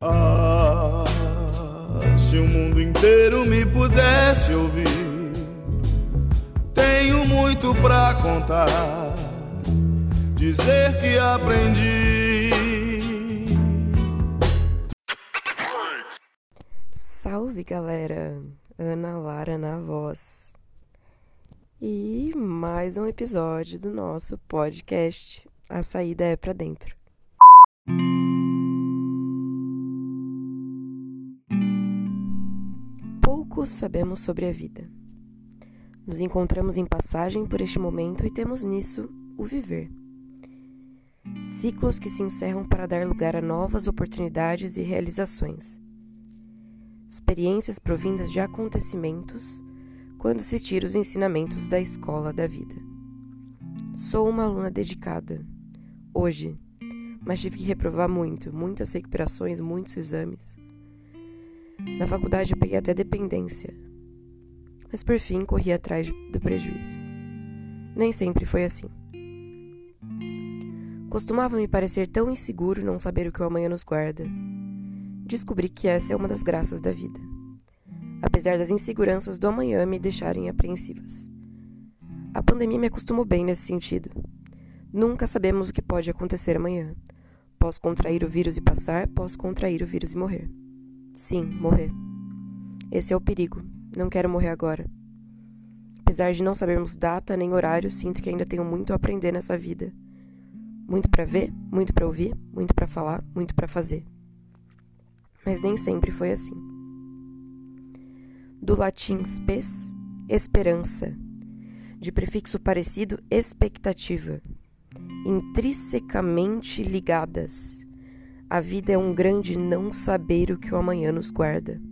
Ah, se o mundo inteiro me pudesse ouvir, tenho muito pra contar, dizer que aprendi. Salve galera! Ana Lara na voz. E mais um episódio do nosso podcast A Saída é Pra Dentro. Sabemos sobre a vida. Nos encontramos em passagem por este momento e temos nisso o viver. Ciclos que se encerram para dar lugar a novas oportunidades e realizações. Experiências provindas de acontecimentos quando se tira os ensinamentos da escola da vida. Sou uma aluna dedicada. Hoje, mas tive que reprovar muito, muitas recuperações, muitos exames. Na faculdade eu peguei até dependência, mas por fim corri atrás do prejuízo. Nem sempre foi assim. Costumava me parecer tão inseguro não saber o que o amanhã nos guarda. Descobri que essa é uma das graças da vida, apesar das inseguranças do amanhã me deixarem apreensivas. A pandemia me acostumou bem nesse sentido. Nunca sabemos o que pode acontecer amanhã. Posso contrair o vírus e passar, posso contrair o vírus e morrer. Sim, morrer. Esse é o perigo. Não quero morrer agora. Apesar de não sabermos data nem horário, sinto que ainda tenho muito a aprender nessa vida. Muito para ver, muito para ouvir, muito para falar, muito para fazer. Mas nem sempre foi assim. Do latim spes, esperança. De prefixo parecido, expectativa. Intrinsecamente ligadas. A vida é um grande não saber o que o amanhã nos guarda.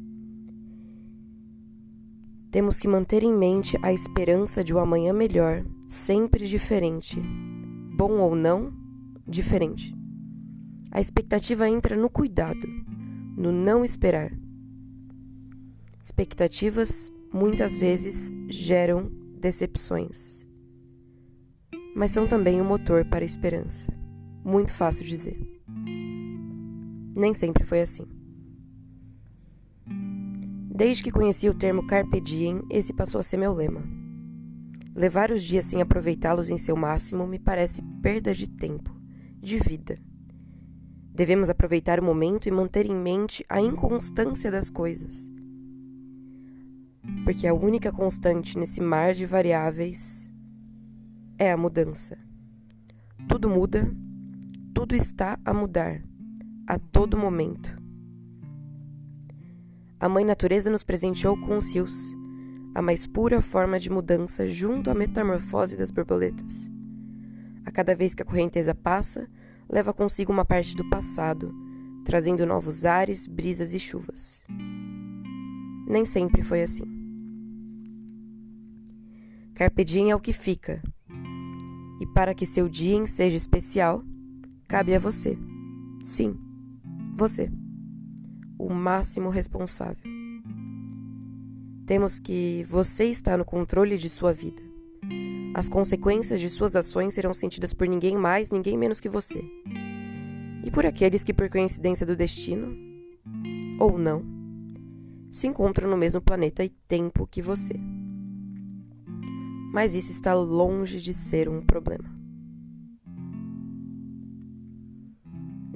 Temos que manter em mente a esperança de um amanhã melhor, sempre diferente. Bom ou não, diferente. A expectativa entra no cuidado, no não esperar. Expectativas muitas vezes geram decepções, mas são também o um motor para a esperança. Muito fácil dizer. Nem sempre foi assim. Desde que conheci o termo carpe diem, esse passou a ser meu lema. Levar os dias sem aproveitá-los em seu máximo me parece perda de tempo, de vida. Devemos aproveitar o momento e manter em mente a inconstância das coisas. Porque a única constante nesse mar de variáveis é a mudança. Tudo muda, tudo está a mudar, a todo momento. A Mãe Natureza nos presenteou com os rios, a mais pura forma de mudança junto à metamorfose das borboletas. A cada vez que a correnteza passa, leva consigo uma parte do passado, trazendo novos ares, brisas e chuvas. Nem sempre foi assim. Carpe é o que fica. E para que seu dia seja especial, cabe a você. Sim, você. O máximo responsável. Temos que você está no controle de sua vida. As consequências de suas ações serão sentidas por ninguém mais, ninguém menos que você. E por aqueles que, por coincidência do destino, ou não, se encontram no mesmo planeta e tempo que você. Mas isso está longe de ser um problema.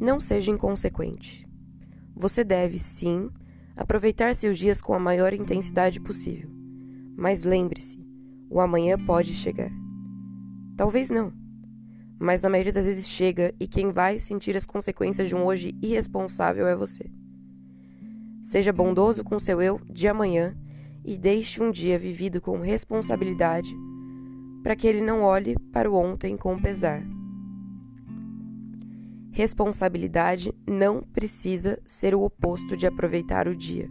Não seja inconsequente. Você deve, sim, aproveitar seus dias com a maior intensidade possível. Mas lembre-se, o amanhã pode chegar. Talvez não, mas na maioria das vezes chega e quem vai sentir as consequências de um hoje irresponsável é você. Seja bondoso com seu eu de amanhã e deixe um dia vivido com responsabilidade para que ele não olhe para o ontem com pesar. Responsabilidade não precisa ser o oposto de aproveitar o dia.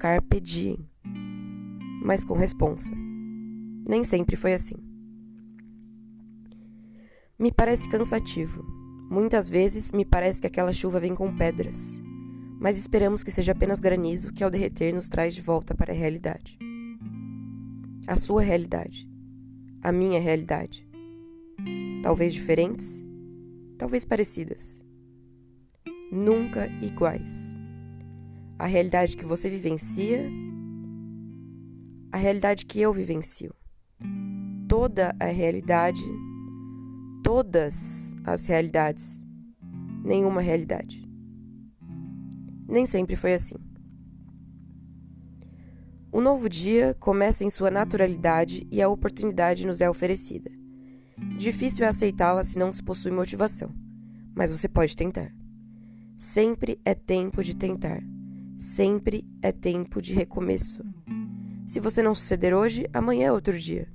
Carpe diem, mas com responsa. Nem sempre foi assim. Me parece cansativo. Muitas vezes me parece que aquela chuva vem com pedras, mas esperamos que seja apenas granizo que ao derreter nos traz de volta para a realidade. A sua realidade. A minha realidade. Talvez diferentes, talvez parecidas. nunca iguais. A realidade que você vivencia, a realidade que eu vivencio. Toda a realidade, todas as realidades, nenhuma realidade. Nem sempre foi assim. O novo dia começa em sua naturalidade e a oportunidade nos é oferecida. Difícil é aceitá-la se não se possui motivação, mas você pode tentar. Sempre é tempo de tentar. Sempre é tempo de recomeço. Se você não suceder hoje, amanhã é outro dia.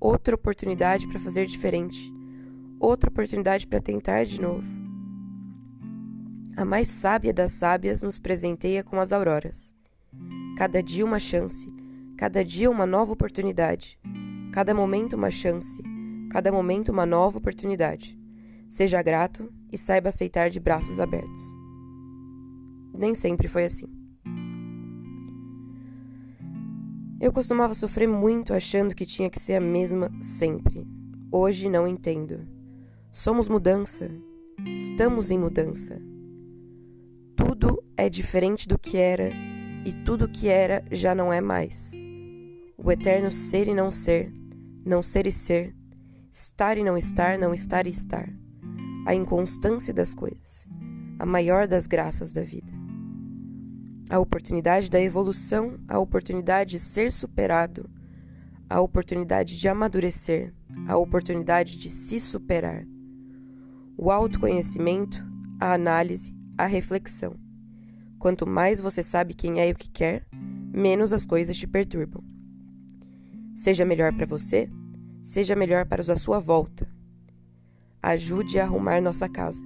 Outra oportunidade para fazer diferente. Outra oportunidade para tentar de novo. A mais sábia das sábias nos presenteia com as auroras. Cada dia uma chance, cada dia uma nova oportunidade, cada momento uma chance, cada momento uma nova oportunidade. Seja grato e saiba aceitar de braços abertos. Nem sempre foi assim. Eu costumava sofrer muito achando que tinha que ser a mesma sempre. Hoje não entendo. Somos mudança. Estamos em mudança. Tudo é diferente do que era e tudo que era já não é mais. O eterno ser e não ser, não ser e ser, estar e não estar, não estar e estar. A inconstância das coisas, a maior das graças da vida. A oportunidade da evolução, a oportunidade de ser superado, a oportunidade de amadurecer, a oportunidade de se superar. O autoconhecimento, a análise, a reflexão. Quanto mais você sabe quem é e o que quer, menos as coisas te perturbam. Seja melhor para você, seja melhor para os à sua volta. Ajude a arrumar nossa casa.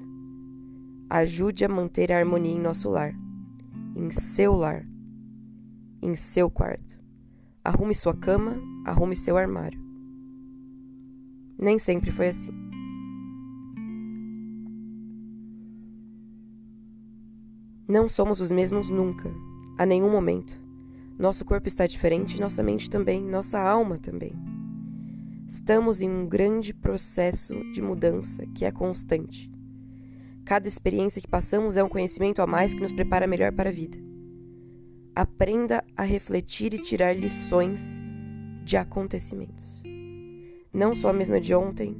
Ajude a manter a harmonia em nosso lar, em seu lar, em seu quarto. Arrume sua cama, arrume seu armário. Nem sempre foi assim. Não somos os mesmos nunca, a nenhum momento. Nosso corpo está diferente, nossa mente também, nossa alma também. Estamos em um grande processo de mudança que é constante. Cada experiência que passamos é um conhecimento a mais que nos prepara melhor para a vida. Aprenda a refletir e tirar lições de acontecimentos. Não sou a mesma de ontem,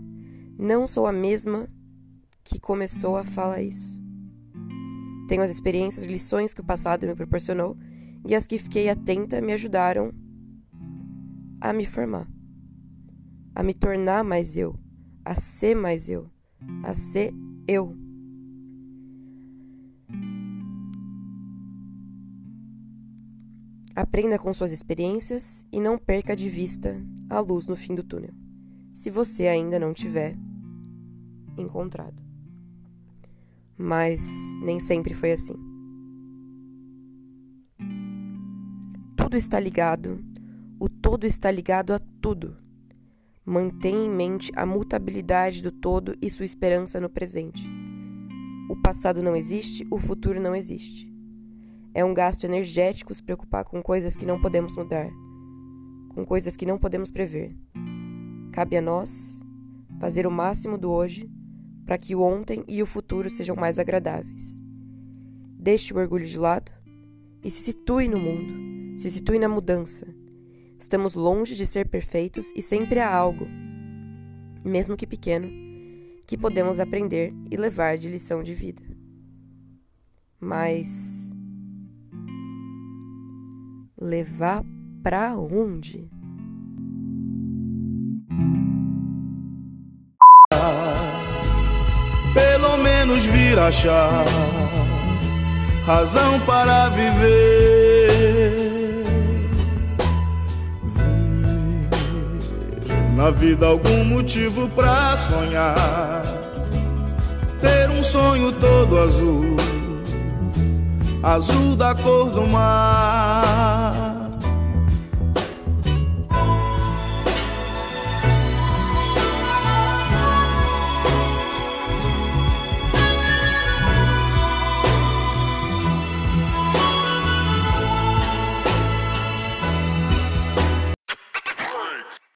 não sou a mesma que começou a falar isso. Tenho as experiências lições que o passado me proporcionou e as que fiquei atenta me ajudaram a me formar, a me tornar mais eu, a ser mais eu, a ser eu. Aprenda com suas experiências e não perca de vista a luz no fim do túnel, se você ainda não tiver encontrado mas nem sempre foi assim. Tudo está ligado, o todo está ligado a tudo. Mantenha em mente a mutabilidade do todo e sua esperança no presente. O passado não existe, o futuro não existe. É um gasto energético se preocupar com coisas que não podemos mudar, com coisas que não podemos prever. Cabe a nós fazer o máximo do hoje para que o ontem e o futuro sejam mais agradáveis. Deixe o orgulho de lado e se situe no mundo, se situe na mudança. Estamos longe de ser perfeitos e sempre há algo, mesmo que pequeno, que podemos aprender e levar de lição de vida. Mas levar para onde? menos vir achar razão para viver. Na vida algum motivo para sonhar. Ter um sonho todo azul, azul da cor do mar